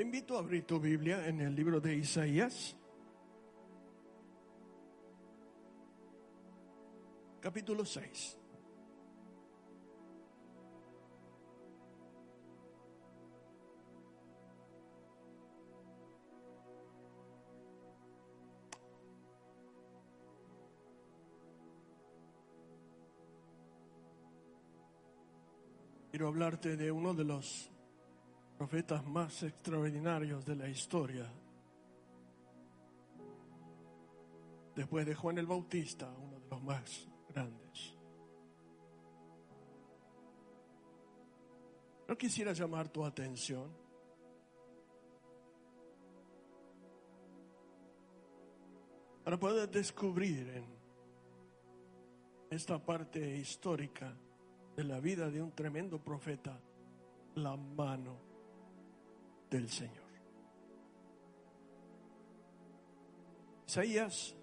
Te invito a abrir tu Biblia en el libro de Isaías, capítulo 6. Quiero hablarte de uno de los profetas más extraordinarios de la historia. Después de Juan el Bautista, uno de los más grandes. No quisiera llamar tu atención para poder descubrir en esta parte histórica de la vida de un tremendo profeta la mano del Señor. Isaías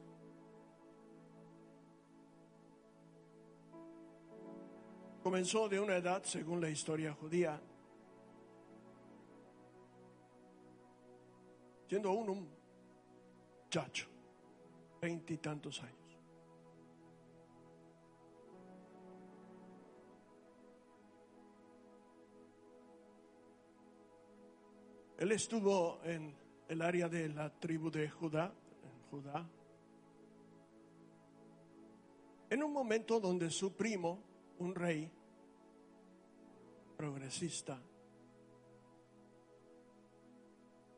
comenzó de una edad, según la historia judía, siendo aún un muchacho, veintitantos años. Él estuvo en el área de la tribu de Judá, en Judá, en un momento donde su primo, un rey progresista,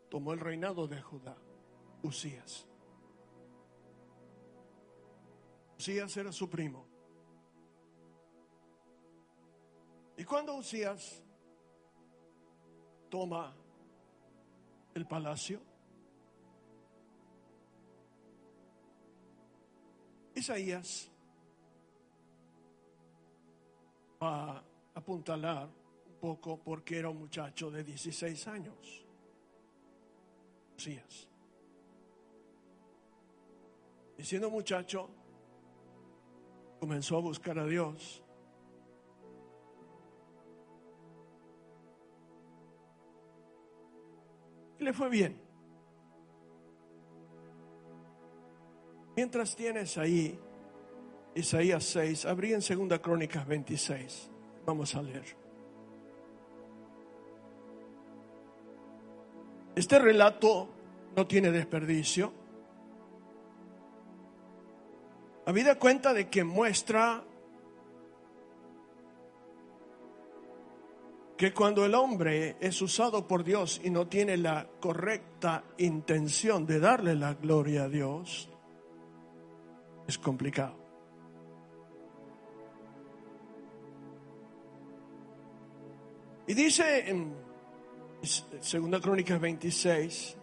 tomó el reinado de Judá, Usías. Usías era su primo. Y cuando Usías toma el palacio. Isaías va a apuntalar un poco porque era un muchacho de 16 años. Usías. Y siendo muchacho, comenzó a buscar a Dios y le fue bien. Mientras tienes ahí Isaías 6, abrí en Segunda Crónicas 26. Vamos a leer. Este relato no tiene desperdicio. Habida cuenta de que muestra que cuando el hombre es usado por Dios y no tiene la correcta intención de darle la gloria a Dios, es complicado. Y dice en 2 Crónicas 26,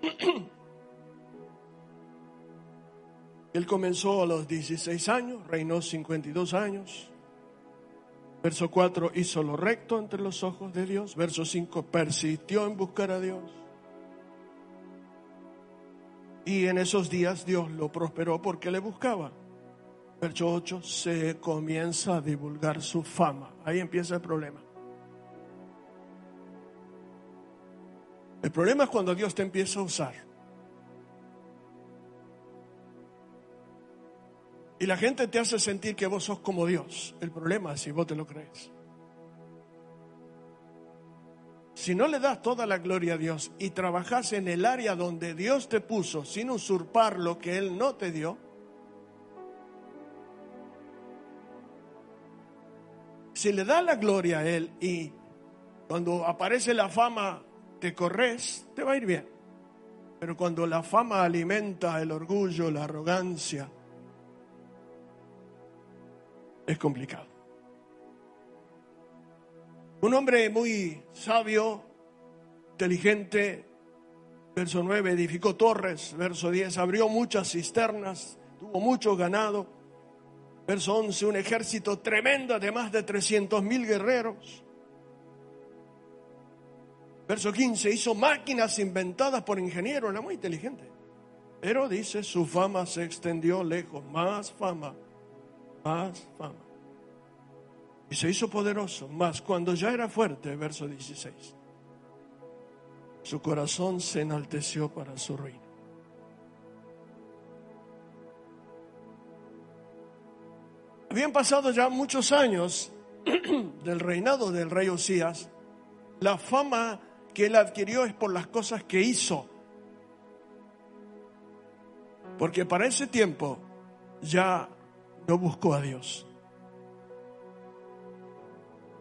él comenzó a los 16 años, reinó 52 años. Verso 4, hizo lo recto entre los ojos de Dios. Verso 5, persistió en buscar a Dios. Y en esos días Dios lo prosperó porque le buscaba. Verso 8, se comienza a divulgar su fama. Ahí empieza el problema. El problema es cuando Dios te empieza a usar. Y la gente te hace sentir que vos sos como Dios. El problema es si vos te lo crees. Si no le das toda la gloria a Dios y trabajas en el área donde Dios te puso sin usurpar lo que Él no te dio, si le das la gloria a Él y cuando aparece la fama te corres, te va a ir bien. Pero cuando la fama alimenta el orgullo, la arrogancia, es complicado. Un hombre muy sabio, inteligente, verso 9, edificó torres, verso 10, abrió muchas cisternas, tuvo mucho ganado, verso 11, un ejército tremendo de más de 300 mil guerreros. Verso 15, hizo máquinas inventadas por ingenieros, era muy inteligente. Pero dice, su fama se extendió lejos, más fama más fama. Y se hizo poderoso, más cuando ya era fuerte, verso 16. su corazón se enalteció para su ruina. Habían pasado ya muchos años del reinado del rey Osías. La fama que él adquirió es por las cosas que hizo. Porque para ese tiempo ya no buscó a Dios.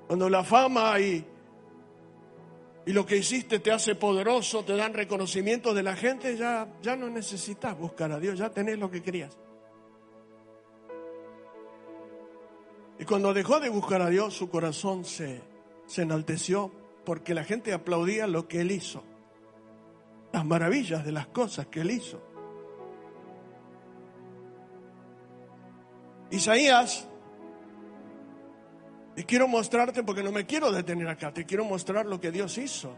Cuando la fama y, y lo que hiciste te hace poderoso, te dan reconocimiento de la gente, ya, ya no necesitas buscar a Dios, ya tenés lo que querías. Y cuando dejó de buscar a Dios, su corazón se, se enalteció porque la gente aplaudía lo que él hizo, las maravillas de las cosas que él hizo. Isaías, y quiero mostrarte, porque no me quiero detener acá, te quiero mostrar lo que Dios hizo.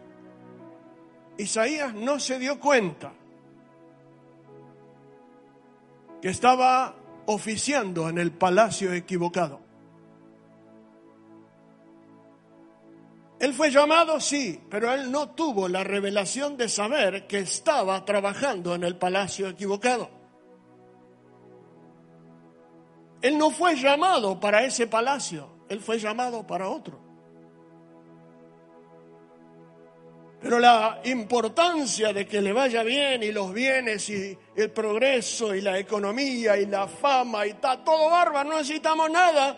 Isaías no se dio cuenta que estaba oficiando en el palacio equivocado. Él fue llamado, sí, pero él no tuvo la revelación de saber que estaba trabajando en el palacio equivocado. Él no fue llamado para ese palacio, él fue llamado para otro. Pero la importancia de que le vaya bien y los bienes y el progreso y la economía y la fama y está todo bárbaro, no necesitamos nada.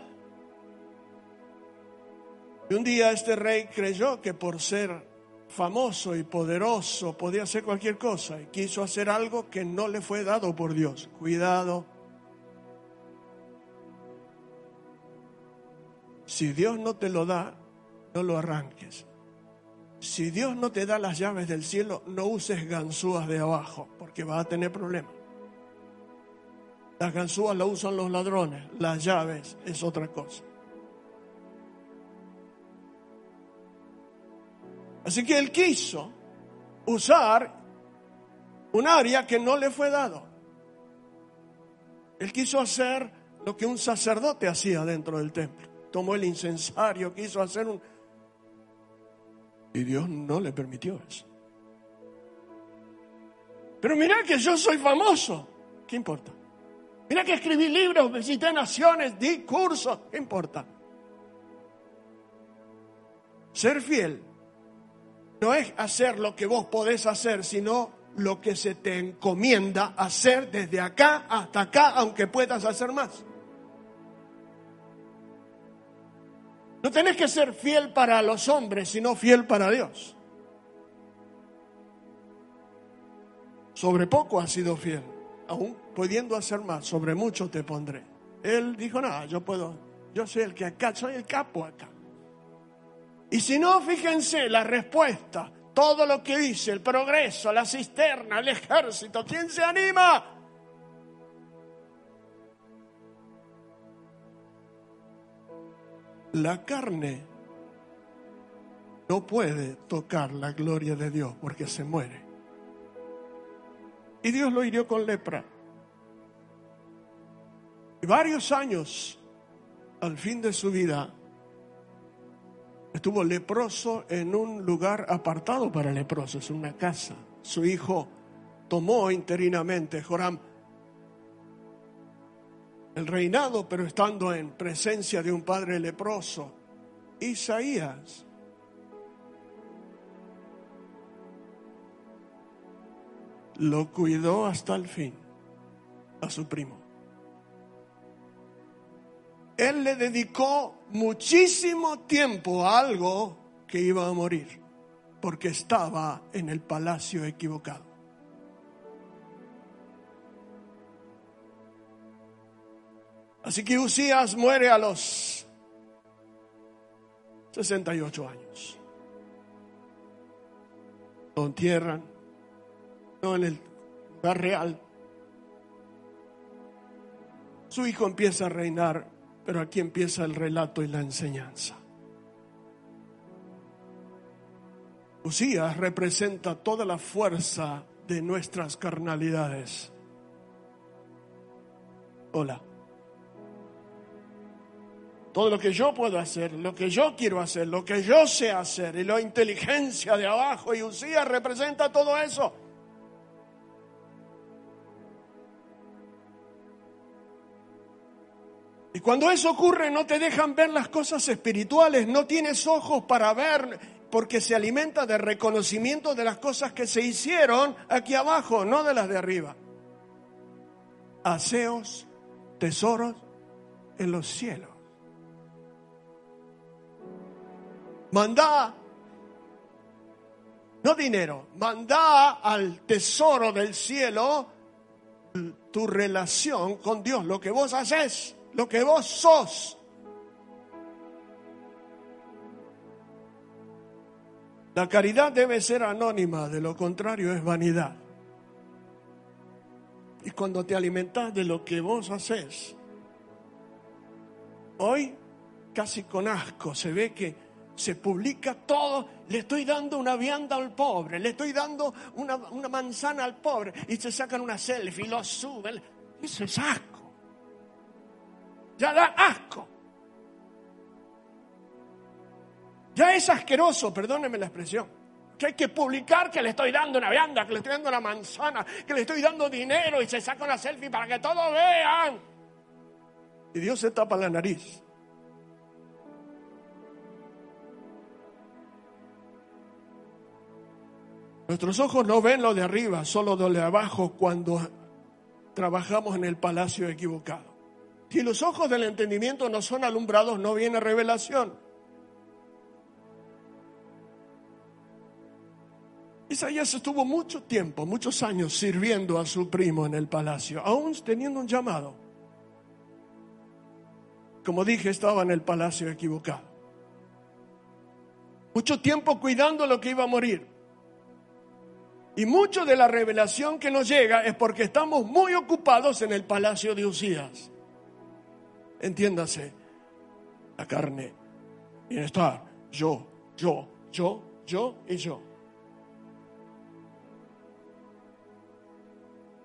Y un día este rey creyó que por ser famoso y poderoso podía hacer cualquier cosa y quiso hacer algo que no le fue dado por Dios. Cuidado. Si Dios no te lo da, no lo arranques. Si Dios no te da las llaves del cielo, no uses ganzúas de abajo, porque vas a tener problemas. Las ganzúas las usan los ladrones, las llaves es otra cosa. Así que él quiso usar un área que no le fue dado. Él quiso hacer lo que un sacerdote hacía dentro del templo. Tomó el incensario, quiso hacer un... Y Dios no le permitió eso. Pero mira que yo soy famoso. ¿Qué importa? Mira que escribí libros, visité naciones, di cursos. ¿Qué importa? Ser fiel no es hacer lo que vos podés hacer, sino lo que se te encomienda hacer desde acá hasta acá, aunque puedas hacer más. No tenés que ser fiel para los hombres, sino fiel para Dios. Sobre poco has sido fiel, aún pudiendo hacer más, sobre mucho te pondré. Él dijo, no, yo puedo, yo soy el que acá, soy el capo acá. Y si no, fíjense la respuesta, todo lo que dice, el progreso, la cisterna, el ejército, ¿quién se anima? La carne no puede tocar la gloria de Dios porque se muere. Y Dios lo hirió con lepra. Y varios años al fin de su vida estuvo leproso en un lugar apartado para leprosos, una casa. Su hijo tomó interinamente, Joram, el reinado, pero estando en presencia de un padre leproso, Isaías. Lo cuidó hasta el fin a su primo él le dedicó muchísimo tiempo a algo que iba a morir, porque estaba en el palacio equivocado. Así que Usías muere a los 68 años. Lo entierran, no en el lugar real. Su hijo empieza a reinar pero aquí empieza el relato y la enseñanza. Usías representa toda la fuerza de nuestras carnalidades. Hola. Todo lo que yo puedo hacer, lo que yo quiero hacer, lo que yo sé hacer, y la inteligencia de abajo, y Usías representa todo eso. Y cuando eso ocurre no te dejan ver las cosas espirituales, no tienes ojos para ver porque se alimenta de reconocimiento de las cosas que se hicieron aquí abajo, no de las de arriba. Aseos, tesoros en los cielos. Mandá, no dinero, mandá al tesoro del cielo tu relación con Dios, lo que vos haces, lo que vos sos. La caridad debe ser anónima, de lo contrario es vanidad. Y cuando te alimentas de lo que vos haces, hoy casi con asco se ve que se publica todo, le estoy dando una vianda al pobre, le estoy dando una, manzana al pobre, y se sacan una selfie lo suben. Eso es asco. Ya da asco. Ya es asqueroso, perdóneme la expresión. Que hay que publicar que le estoy dando una vianda, que le estoy dando una manzana, que le estoy dando dinero y se saca una selfie para que todos vean. Y Dios se tapa la nariz. Nuestros ojos no ven lo de arriba, solo lo de abajo cuando trabajamos en el palacio equivocado. Si los ojos del entendimiento no son alumbrados, no viene revelación. Isaías estuvo mucho tiempo, muchos años sirviendo a su primo en el palacio, aún teniendo un llamado. Como dije, estaba en el palacio equivocado. Mucho tiempo cuidando lo que iba a morir. Y mucho de la revelación que nos llega es porque estamos muy ocupados en el palacio de Usías. Entiéndase, la carne, bienestar, yo, yo, yo, yo y yo.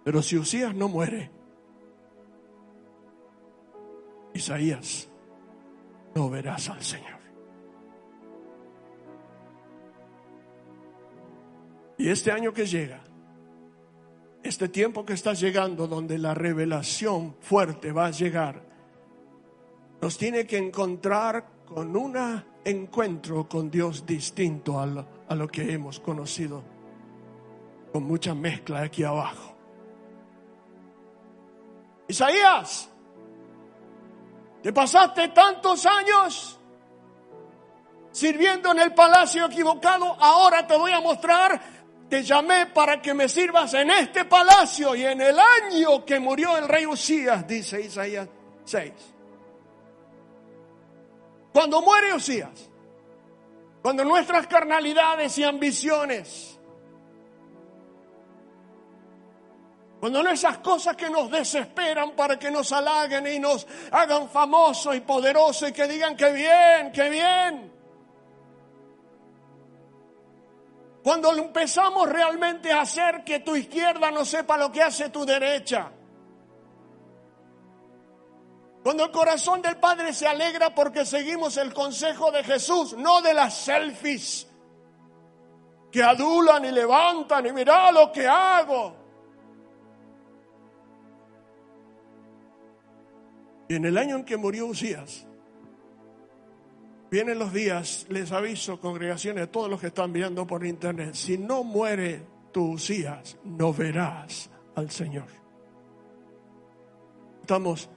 Pero si Usías no muere, Isaías, no verás al Señor. Y este año que llega, este tiempo que está llegando, donde la revelación fuerte va a llegar, nos tiene que encontrar con un encuentro con Dios distinto a lo, a lo que hemos conocido, con mucha mezcla aquí abajo. Isaías, te pasaste tantos años sirviendo en el palacio equivocado, ahora te voy a mostrar te llamé para que me sirvas en este palacio y en el año que murió el rey Usías, dice Isaías 6. Cuando muere Usías, cuando nuestras carnalidades y ambiciones, cuando no esas cosas que nos desesperan para que nos halaguen y nos hagan famosos y poderosos y que digan que bien, que bien, Cuando empezamos realmente a hacer que tu izquierda no sepa lo que hace tu derecha. Cuando el corazón del Padre se alegra porque seguimos el consejo de Jesús, no de las selfies que adulan y levantan y mira lo que hago. Y en el año en que murió Usías, Vienen los días, les aviso, congregaciones, todos los que están viendo por internet, si no muere tu Usías, no verás al Señor. Estamos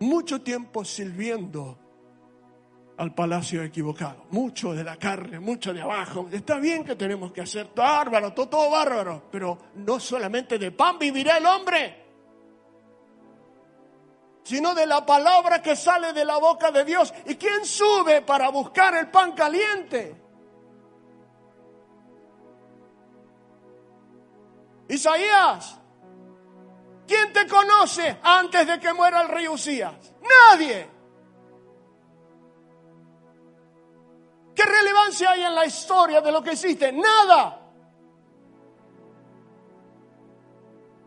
mucho tiempo sirviendo al palacio equivocado, mucho de la carne, mucho de abajo. Está bien que tenemos que hacer bárbaro, todo, todo bárbaro, pero no solamente de pan vivirá el hombre sino de la palabra que sale de la boca de Dios. ¿Y quién sube para buscar el pan caliente? Isaías, ¿quién te conoce antes de que muera el rey Usías? Nadie. ¿Qué relevancia hay en la historia de lo que hiciste? Nada.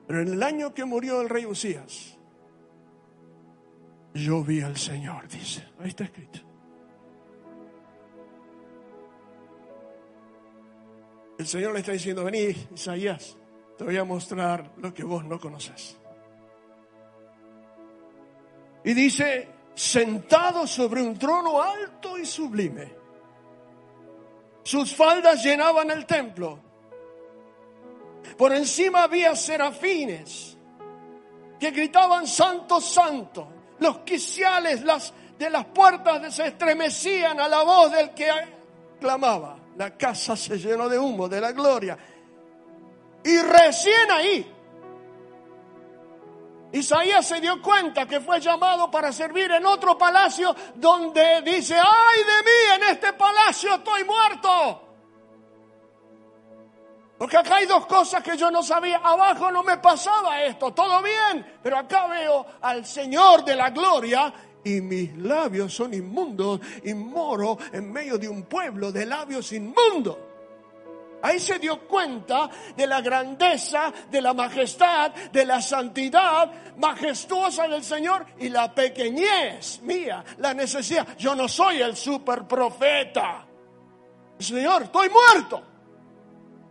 Pero en el año que murió el rey Usías, yo vi al Señor, dice. Ahí está escrito. El Señor le está diciendo, vení, Isaías, te voy a mostrar lo que vos no conoces. Y dice, sentado sobre un trono alto y sublime. Sus faldas llenaban el templo. Por encima había serafines que gritaban santo, santo. Los quiciales las, de las puertas se estremecían a la voz del que clamaba. La casa se llenó de humo, de la gloria. Y recién ahí, Isaías se dio cuenta que fue llamado para servir en otro palacio donde dice, ay de mí, en este palacio estoy muerto. Porque acá hay dos cosas que yo no sabía. Abajo no me pasaba esto, todo bien. Pero acá veo al Señor de la gloria y mis labios son inmundos y moro en medio de un pueblo de labios inmundos. Ahí se dio cuenta de la grandeza, de la majestad, de la santidad majestuosa del Señor y la pequeñez mía, la necesidad. Yo no soy el super profeta. Señor, estoy muerto.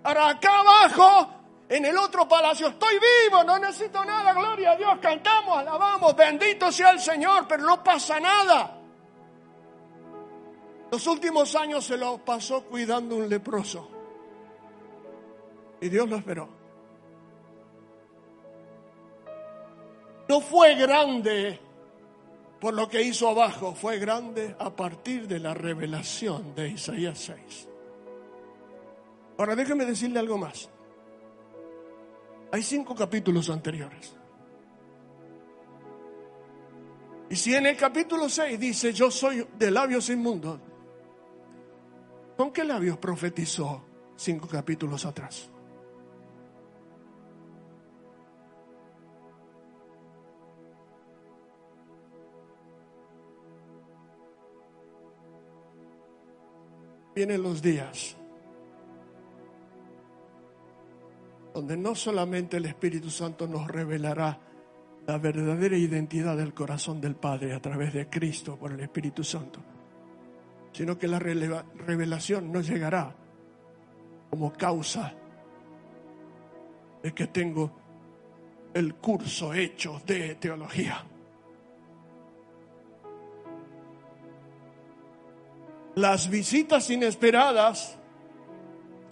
Ahora acá abajo, en el otro palacio, estoy vivo, no necesito nada, gloria a Dios, cantamos, alabamos, bendito sea el Señor, pero no pasa nada. Los últimos años se lo pasó cuidando un leproso. Y Dios lo esperó. No fue grande por lo que hizo abajo, fue grande a partir de la revelación de Isaías 6. Ahora déjeme decirle algo más. Hay cinco capítulos anteriores. Y si en el capítulo 6 dice, yo soy de labios inmundos, ¿con qué labios profetizó cinco capítulos atrás? Vienen los días donde no solamente el Espíritu Santo nos revelará la verdadera identidad del corazón del Padre a través de Cristo por el Espíritu Santo, sino que la revelación no llegará como causa de que tengo el curso hecho de teología. Las visitas inesperadas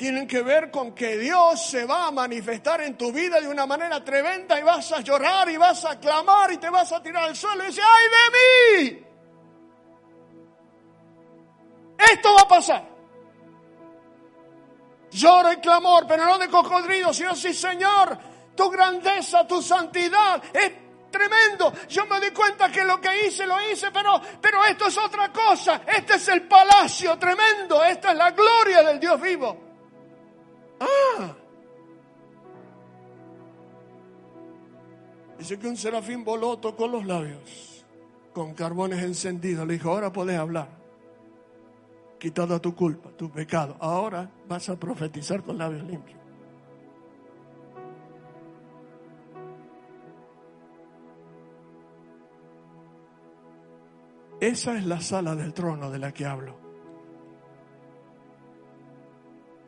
tienen que ver con que Dios se va a manifestar en tu vida de una manera tremenda y vas a llorar y vas a clamar y te vas a tirar al suelo y decir, ¡ay de mí! Esto va a pasar. Lloro y clamor, pero no de cocodrilo, sino sí, Señor, tu grandeza, tu santidad es tremendo. Yo me di cuenta que lo que hice, lo hice, pero, pero esto es otra cosa. Este es el palacio tremendo. Esta es la gloria del Dios vivo. Ah. Dice que un serafín voló, tocó los labios con carbones encendidos. Le dijo, ahora puedes hablar. Quitada tu culpa, tu pecado. Ahora vas a profetizar con labios limpios. Esa es la sala del trono de la que hablo.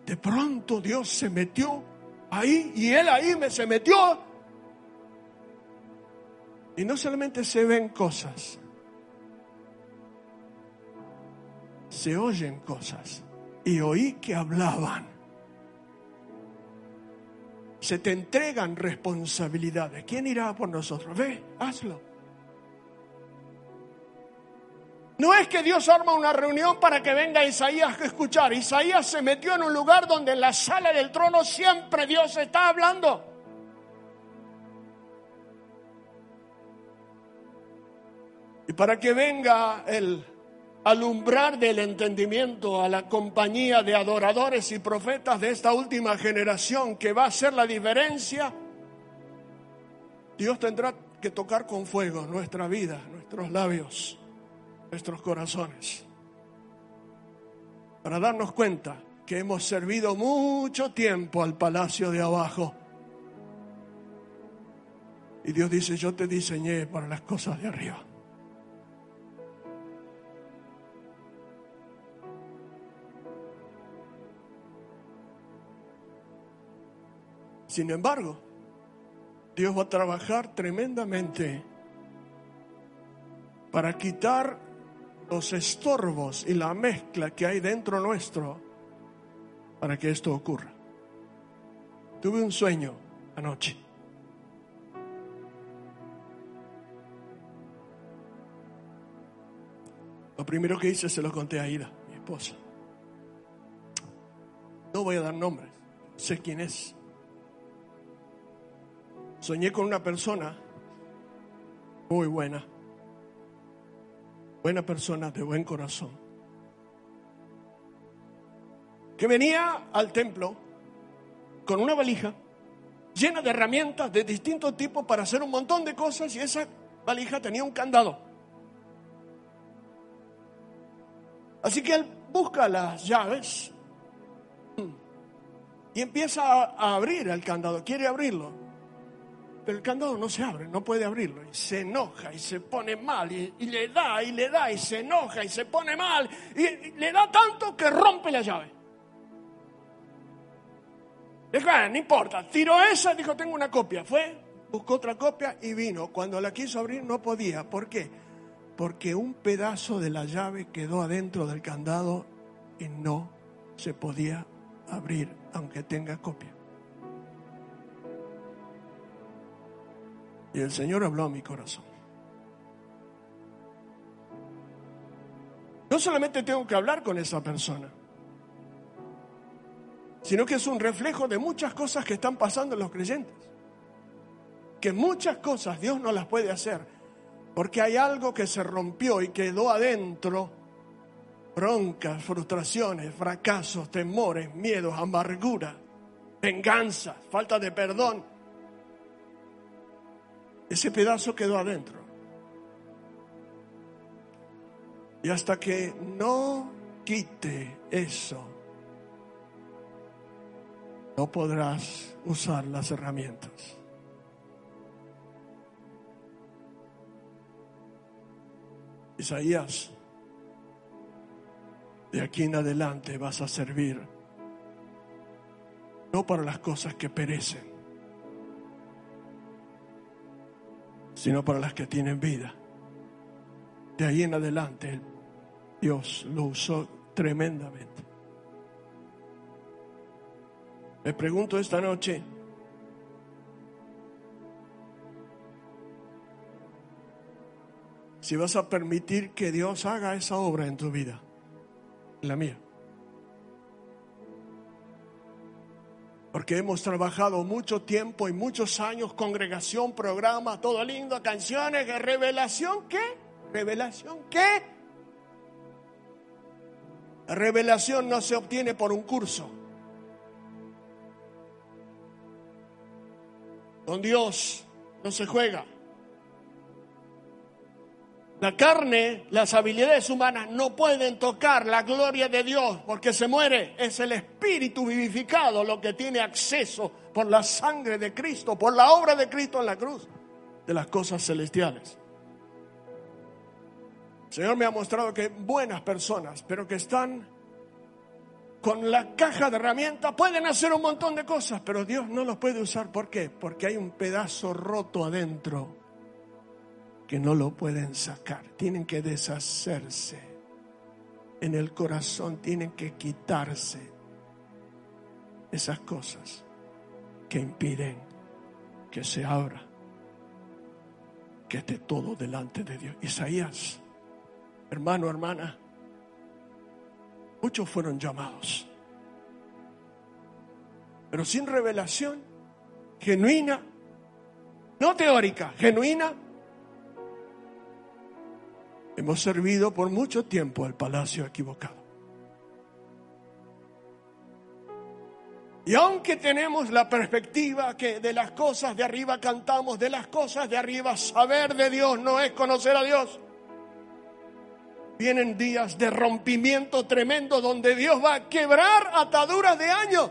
De pronto Dios se metió ahí y Él ahí me se metió. Y no solamente se ven cosas, se oyen cosas. Y oí que hablaban. Se te entregan responsabilidades. ¿Quién irá por nosotros? Ve, hazlo. No es que Dios arma una reunión para que venga Isaías a escuchar. Isaías se metió en un lugar donde en la sala del trono siempre Dios está hablando. Y para que venga el alumbrar del entendimiento a la compañía de adoradores y profetas de esta última generación que va a hacer la diferencia, Dios tendrá que tocar con fuego nuestra vida, nuestros labios nuestros corazones para darnos cuenta que hemos servido mucho tiempo al palacio de abajo. Y Dios dice, yo te diseñé para las cosas de arriba. Sin embargo, Dios va a trabajar tremendamente para quitar los estorbos y la mezcla que hay dentro nuestro para que esto ocurra. Tuve un sueño anoche. Lo primero que hice se lo conté a Ida, mi esposa. No voy a dar nombres, sé quién es. Soñé con una persona muy buena, buena persona de buen corazón, que venía al templo con una valija llena de herramientas de distintos tipos para hacer un montón de cosas y esa valija tenía un candado. Así que él busca las llaves y empieza a abrir el candado, quiere abrirlo. Pero el candado no se abre, no puede abrirlo. Y se enoja y se pone mal. Y, le da y le da y se enoja y se pone mal. Y, le da tanto que rompe la llave. Dijo, ah, no importa, tiró esa, dijo, tengo una copia. Fue, buscó otra copia y vino. Cuando la quiso abrir no podía. ¿Por qué? porque un pedazo de la llave quedó adentro del candado y no se podía abrir aunque tenga copia. Y el Señor habló a mi corazón. No solamente tengo que hablar con esa persona, sino que es un reflejo de muchas cosas que están pasando en los creyentes. Que muchas cosas Dios no las puede hacer porque hay algo que se rompió y quedó adentro. Broncas, frustraciones, fracasos, temores, miedos, amargura, venganza, falta de perdón. Ese pedazo quedó adentro. Y hasta que no quite eso, no podrás usar las herramientas. Isaías, de aquí en adelante vas a servir no para las cosas que perecen, sino para las que tienen vida. De ahí en adelante Dios lo usó tremendamente. Me pregunto esta noche, si vas a permitir que Dios haga esa obra en tu vida, en la mía. Porque hemos trabajado mucho tiempo y muchos años, congregación, programa, todo lindo, canciones, revelación, ¿qué? ¿Revelación qué? La revelación no se obtiene por un curso. Con Dios no se juega. La carne, las habilidades humanas no pueden tocar la gloria de Dios porque se muere. Es el espíritu vivificado lo que tiene acceso por la sangre de Cristo, por la obra de Cristo en la cruz, de las cosas celestiales. El Señor me ha mostrado que buenas personas, pero que están con la caja de herramientas, pueden hacer un montón de cosas, pero Dios no los puede usar. ¿Por qué? Porque hay un pedazo roto adentro que no lo pueden sacar, tienen que deshacerse. En el corazón tienen que quitarse esas cosas que impiden que se abra, que esté todo delante de Dios. Isaías, hermano, hermana, muchos fueron llamados, pero sin revelación genuina, no teórica, genuina, Hemos servido por mucho tiempo al palacio equivocado. Y aunque tenemos la perspectiva que de las cosas de arriba cantamos, de las cosas de arriba saber de Dios no es conocer a Dios. Vienen días de rompimiento tremendo donde Dios va a quebrar ataduras de años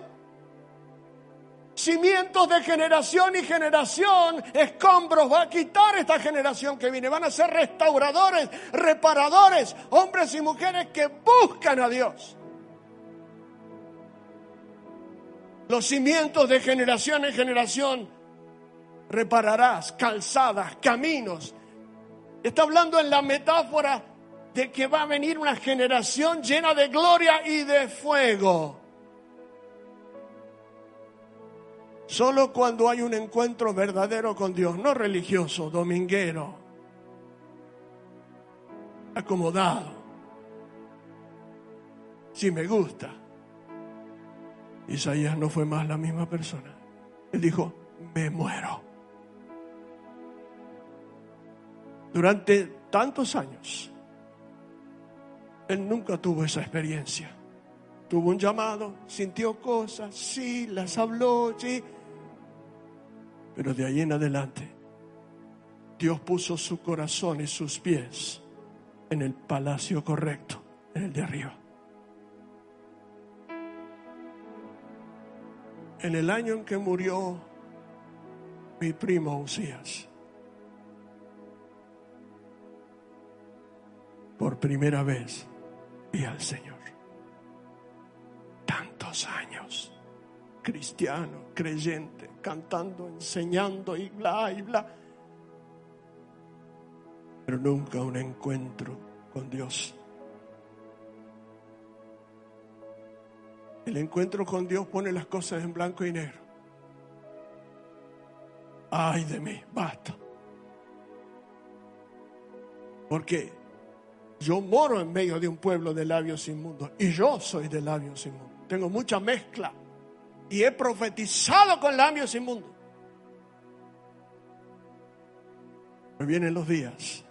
cimientos de generación y generación, escombros, va a quitar esta generación que viene. Van a ser restauradores, reparadores, hombres y mujeres que buscan a Dios. los cimientos de generación en generación. Repararás calzadas, caminos. Está hablando en la metáfora de que va a venir una generación llena de gloria y de fuego. Solo cuando hay un encuentro verdadero con Dios, no religioso, dominguero, acomodado. Si me gusta. Isaías no fue más la misma persona. Él dijo, me muero. Durante tantos años, él nunca tuvo esa experiencia. Tuvo un llamado, sintió cosas, sí, las habló, sí. Pero de ahí en adelante, Dios puso su corazón y sus pies en el palacio correcto, en el de arriba. En el año en que murió mi primo Usías, por primera vez vi al Señor. Tantos años, cristiano, creyente, cantando, enseñando y bla y bla pero nunca un encuentro con Dios. El encuentro con Dios pone las cosas en blanco y negro. Ay de mí, basta. Porque yo moro en medio de un pueblo de labios inmundos y yo soy de labios inmundos. Tengo mucha mezcla y he profetizado con labios inmundos. Me vienen los días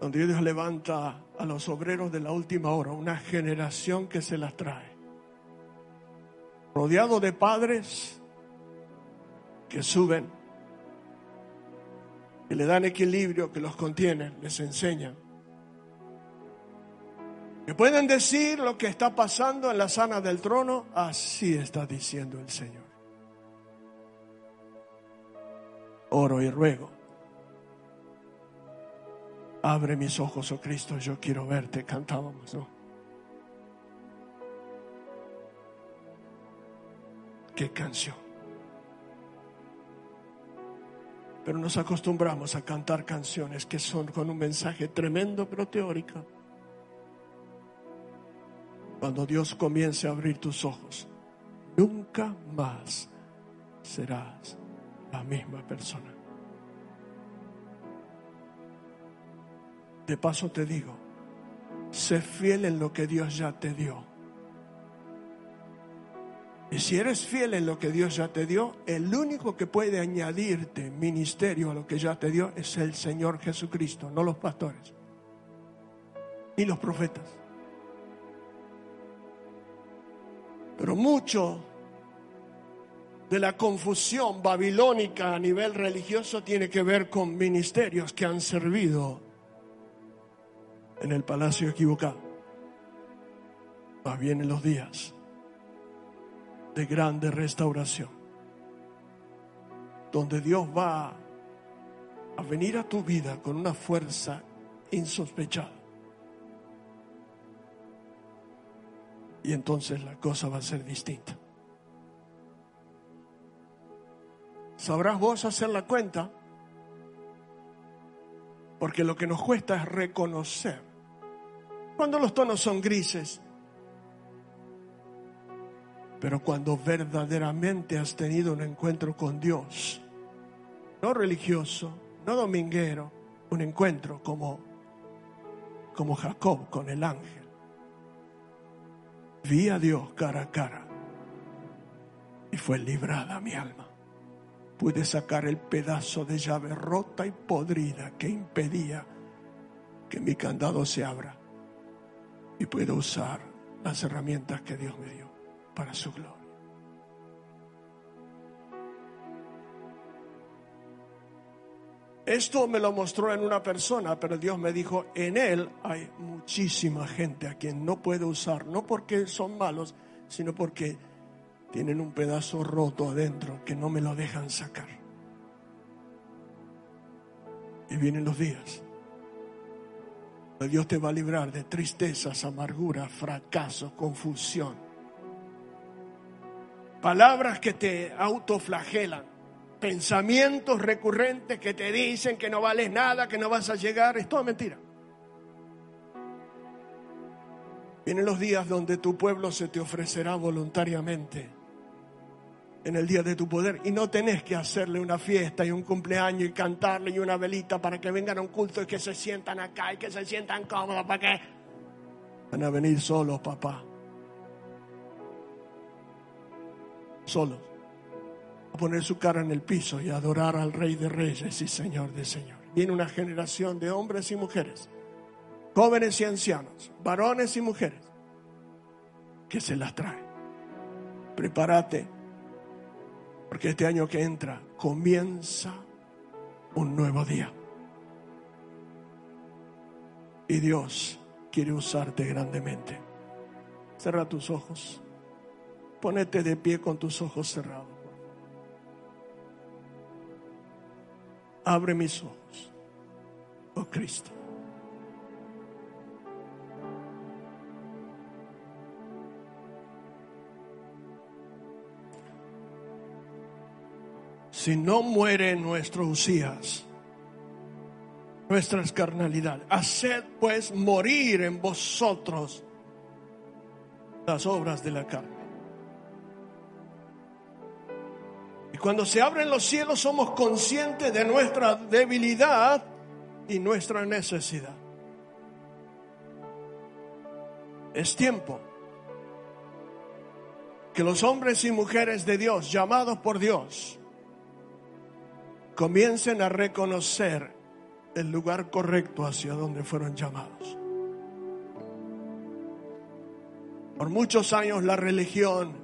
donde Dios levanta a los obreros de la última hora, una generación que se las trae, rodeado de padres que suben, que le dan equilibrio, que los contienen, les enseñan, pueden decir lo que está pasando en la sana del trono, así está diciendo el Señor. Oro y ruego Abre mis ojos, oh Cristo, yo quiero verte. Cantábamos, ¿no? Qué canción. Pero nos acostumbramos a cantar canciones que son con un mensaje tremendo, pero teórica. Cuando Dios comience a abrir tus ojos, nunca más serás la misma persona. De paso te digo, sé fiel en lo que Dios ya te dio. Y si eres fiel en lo que Dios ya te dio, el único que puede añadirte ministerio a lo que ya te dio es el Señor Jesucristo, no los pastores, ni los profetas. Pero mucho de la confusión babilónica a nivel religioso tiene que ver con ministerios que han servido en el palacio equivocado. Más bien en los días de grande restauración, donde Dios va a venir a tu vida con una fuerza insospechada. Y entonces la cosa va a ser distinta. ¿Sabrás vos hacer la cuenta? Porque lo que nos cuesta es reconocer cuando los tonos son grises. Pero cuando verdaderamente has tenido un encuentro con Dios, no religioso, no dominguero, un encuentro como, como Jacob con el ángel. Vi a Dios cara a cara y fue librada mi alma. Pude sacar el pedazo de llave rota y podrida que impedía que mi candado se abra y puedo usar las herramientas que Dios me dio para su gloria. Esto me lo mostró en una persona, pero Dios me dijo, en él hay muchísima gente a quien no puedo usar, no porque son malos, sino porque tienen un pedazo roto adentro que no me lo dejan sacar. Y vienen los días Dios te va a librar de tristezas, amargura, fracaso, confusión. palabras que te autoflagelan, pensamientos recurrentes que te dicen que no vales nada, que no vas a llegar, es toda mentira. Vienen los días donde tu pueblo se te ofrecerá voluntariamente en el día de tu poder y no tenés que hacerle una fiesta y un cumpleaños y cantarle y una velita para que vengan a un culto y que se sientan acá y que se sientan cómodos para que van a venir solos, papá. Solos. A poner su cara en el piso y adorar al Rey de Reyes y Señor de Señor. Viene una generación de hombres y mujeres, jóvenes y ancianos, varones y mujeres, que se las trae. Prepárate porque este año que entra comienza un nuevo día. Y Dios quiere usarte grandemente. Cierra tus ojos. Ponete de pie con tus ojos cerrados. Abre mis ojos, oh Cristo. si no muere nuestro Usías, nuestras carnalidades. Haced pues morir en vosotros las obras de la carne. Cuando se abren los cielos somos conscientes de nuestra debilidad y nuestra necesidad. Es tiempo que los hombres y mujeres de Dios, llamados por Dios, comiencen a reconocer el lugar correcto hacia donde fueron llamados. Por muchos años la religión,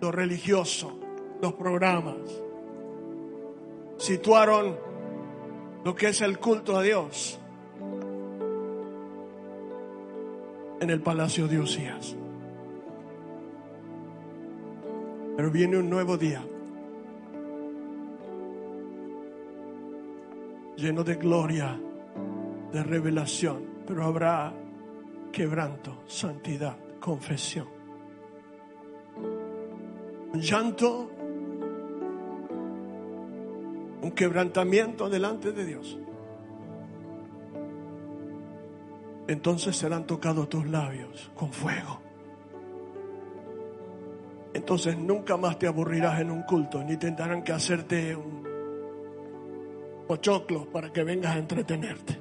lo religioso, los programas, situaron lo que es el culto a Dios en el palacio de Usías. Pero viene un nuevo día lleno de gloria, de revelación, pero habrá quebranto, santidad, confesión. Un llanto, un quebrantamiento delante de Dios. Entonces serán tocados tus labios con fuego. Entonces nunca más te aburrirás en un culto, ni tendrán que hacerte un choclos para que vengas a entretenerte.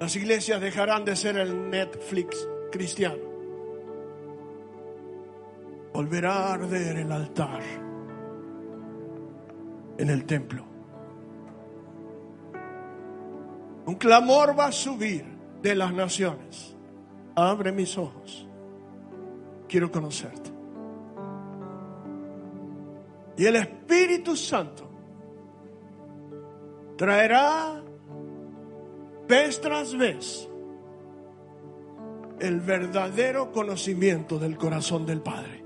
Las iglesias dejarán de ser el Netflix cristiano. Volverá a arder el altar en el templo. Un clamor va a subir de las naciones. Abre mis ojos. Quiero conocerte. Y el Espíritu Santo traerá vez tras vez el verdadero conocimiento del corazón del Padre.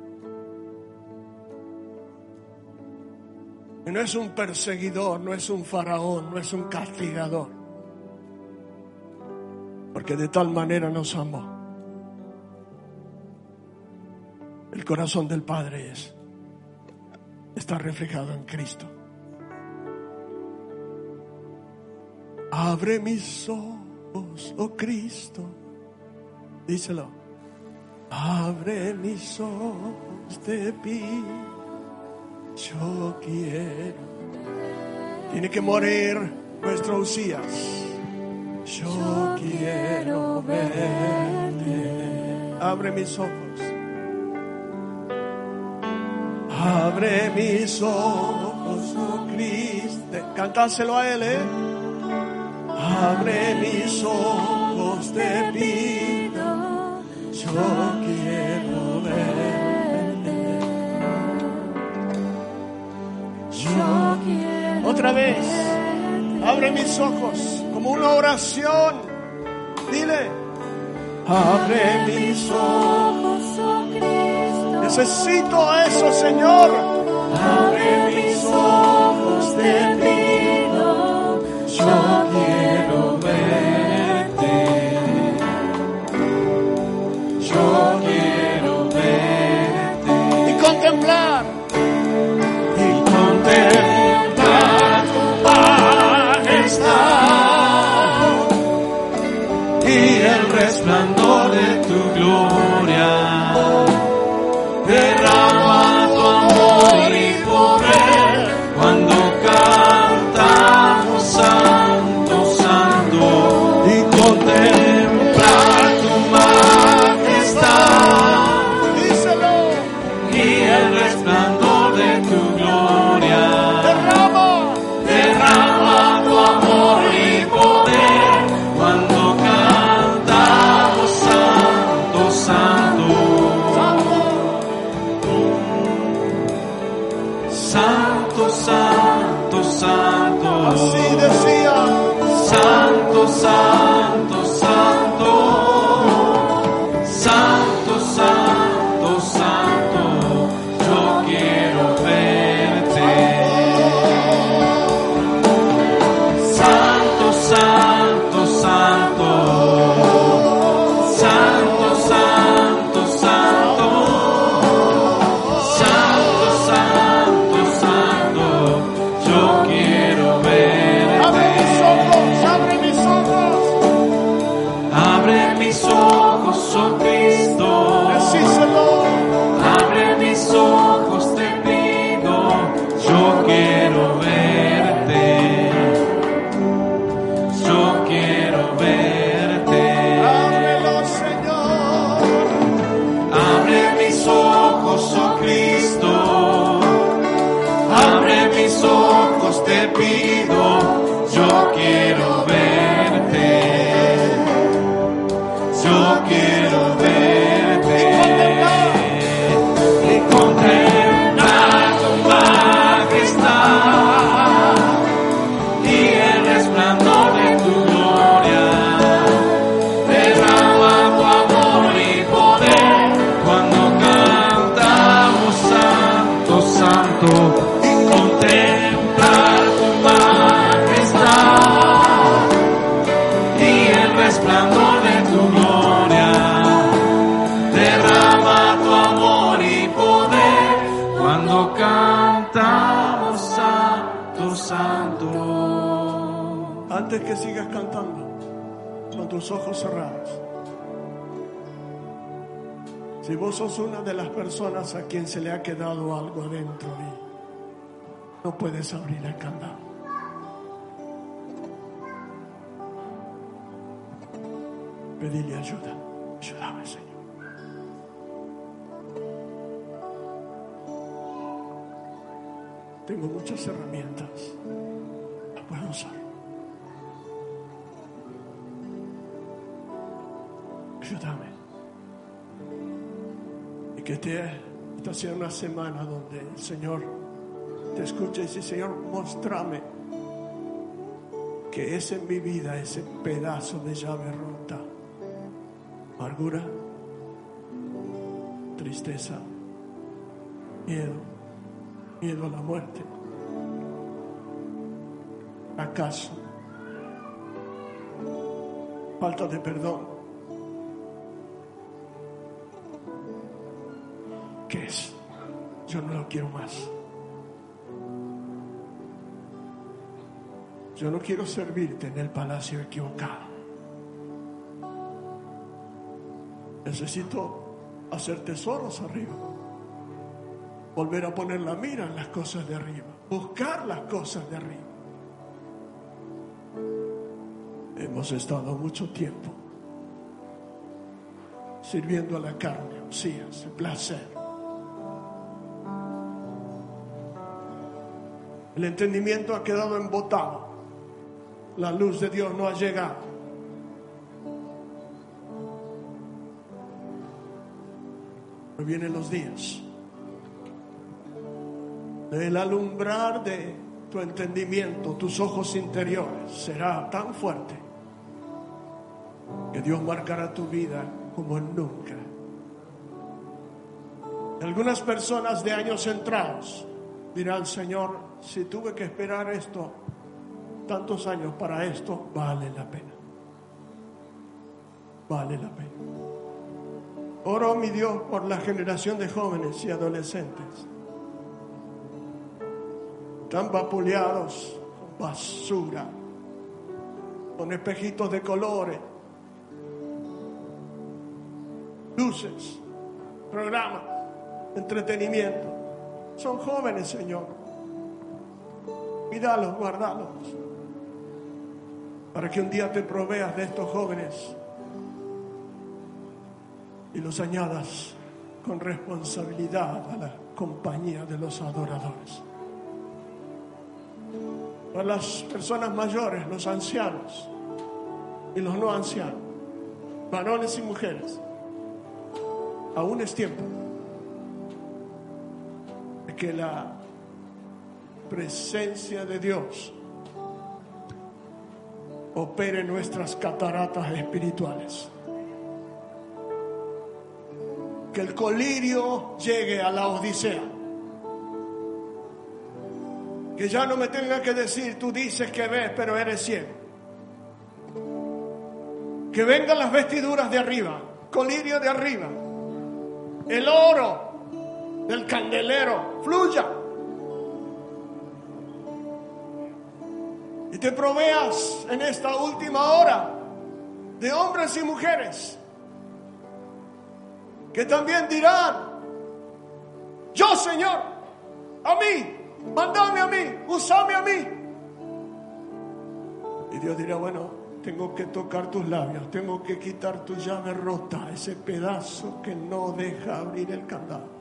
No es un perseguidor, no es un faraón, no es un castigador. Porque de tal manera nos amó. El corazón del Padre es está reflejado en Cristo. Abre mis ojos, oh Cristo. Díselo. Abre mis ojos de ti. Yo quiero. Tiene que morir nuestro Usías. Yo quiero verte. Abre mis ojos. Abre mis ojos, oh Cristo. Cantárselo a Él, ¿eh? Abre mis ojos, te pido. Yo Otra vez. Abre mis ojos como una oración. Dile. Abre mis ojos, oh Cristo. Necesito eso, Señor. Abre mis ojos, te vos sos una de las personas a quien se le ha quedado algo adentro y no puedes abrir el candado. Pedile ayuda. Ayúdame, Señor. Tengo muchas herramientas. Las puedo usar. Ayúdame. Que te, esta sea una semana donde el Señor te escuche y dice, Señor, mostrame que es en mi vida ese pedazo de llave rota. Amargura, tristeza, miedo, miedo a la muerte, acaso, falta de perdón. ¿Qué es? Yo no lo quiero más. Yo no quiero servirte en el palacio equivocado. Necesito hacer tesoros arriba. Volver a poner la mira en las cosas de arriba. Buscar las cosas de arriba. Hemos estado mucho tiempo sirviendo a la carne, sí, el placer. El entendimiento ha quedado embotado. La luz de Dios no ha llegado. Hoy vienen los días del alumbrar de tu entendimiento, tus ojos interiores, será tan fuerte que Dios marcará tu vida como nunca. Algunas personas de años centrados dirán, Señor, si tuve que esperar esto, tantos años para esto, vale la pena. Vale la pena. Oro, mi Dios, por la generación de jóvenes y adolescentes. Tan vapuleados con basura, con espejitos de colores, luces, programas, entretenimiento. Son jóvenes, Señor. Cuídalos, guardalos. Para que un día te proveas de estos jóvenes y los añadas con responsabilidad a la compañía de los adoradores. Para las personas mayores, los ancianos y los no ancianos, varones y mujeres, aún es tiempo de que la presencia de Dios opere nuestras cataratas espirituales. Que el colirio llegue a la Odisea. Que ya no me tenga que decir, tú dices que ves, pero eres ciego. Que vengan las vestiduras de arriba, colirio de arriba. El oro del candelero fluya. Te proveas en esta última hora de hombres y mujeres que también dirán, yo Señor, a mí, mandame a mí, usame a mí. Y Dios dirá, bueno, tengo que tocar tus labios, tengo que quitar tu llave rota, ese pedazo que no deja abrir el candado.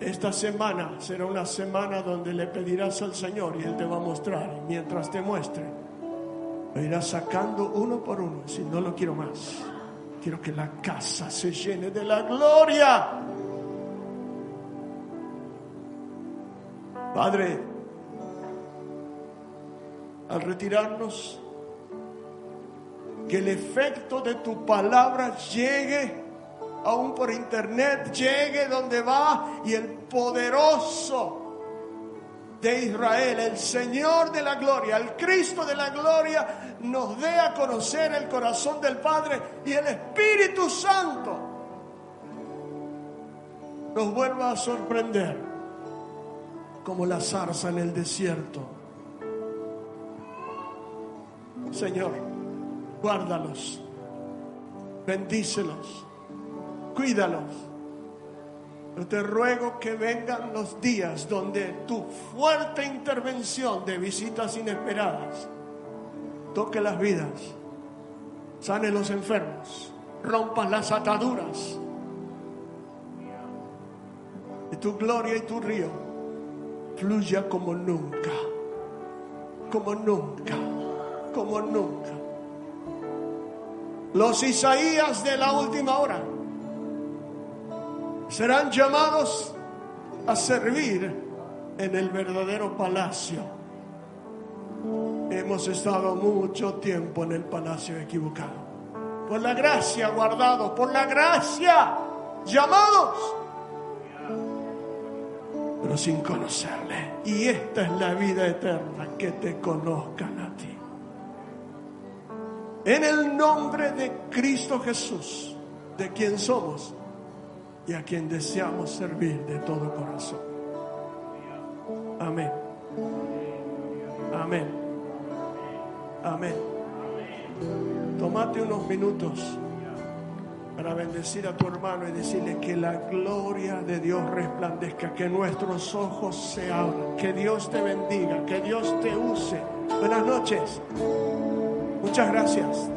Esta semana será una semana donde le pedirás al Señor y Él te va a mostrar. Y mientras te muestre, lo irás sacando uno por uno. Si no lo quiero más, quiero que la casa se llene de la gloria. Padre, al retirarnos, que el efecto de tu palabra llegue aún por internet, llegue donde va y el poderoso de Israel, el Señor de la gloria, el Cristo de la gloria, nos dé a conocer el corazón del Padre y el Espíritu Santo nos vuelva a sorprender como la zarza en el desierto. Señor, guárdalos, bendícelos cuídalos. Yo te ruego que vengan los días donde tu fuerte intervención de visitas inesperadas toque las vidas, sane los enfermos, rompas las ataduras. Y tu gloria y tu río fluya como nunca, como nunca, como nunca. Los Isaías de la última hora serán llamados a servir en el verdadero palacio. Hemos estado mucho tiempo en el palacio equivocado. Por la gracia guardados, por la gracia llamados, pero sin conocerle. Y esta es la vida eterna, que te conozcan a ti. En el nombre de Cristo Jesús, de quien somos y a quien deseamos servir de todo corazón. Amén. Amén. Amén. Tómate unos minutos para bendecir a tu hermano y decirle que la gloria de Dios resplandezca, que nuestros ojos se abran, que Dios te bendiga, que Dios te use. Buenas noches. Muchas gracias.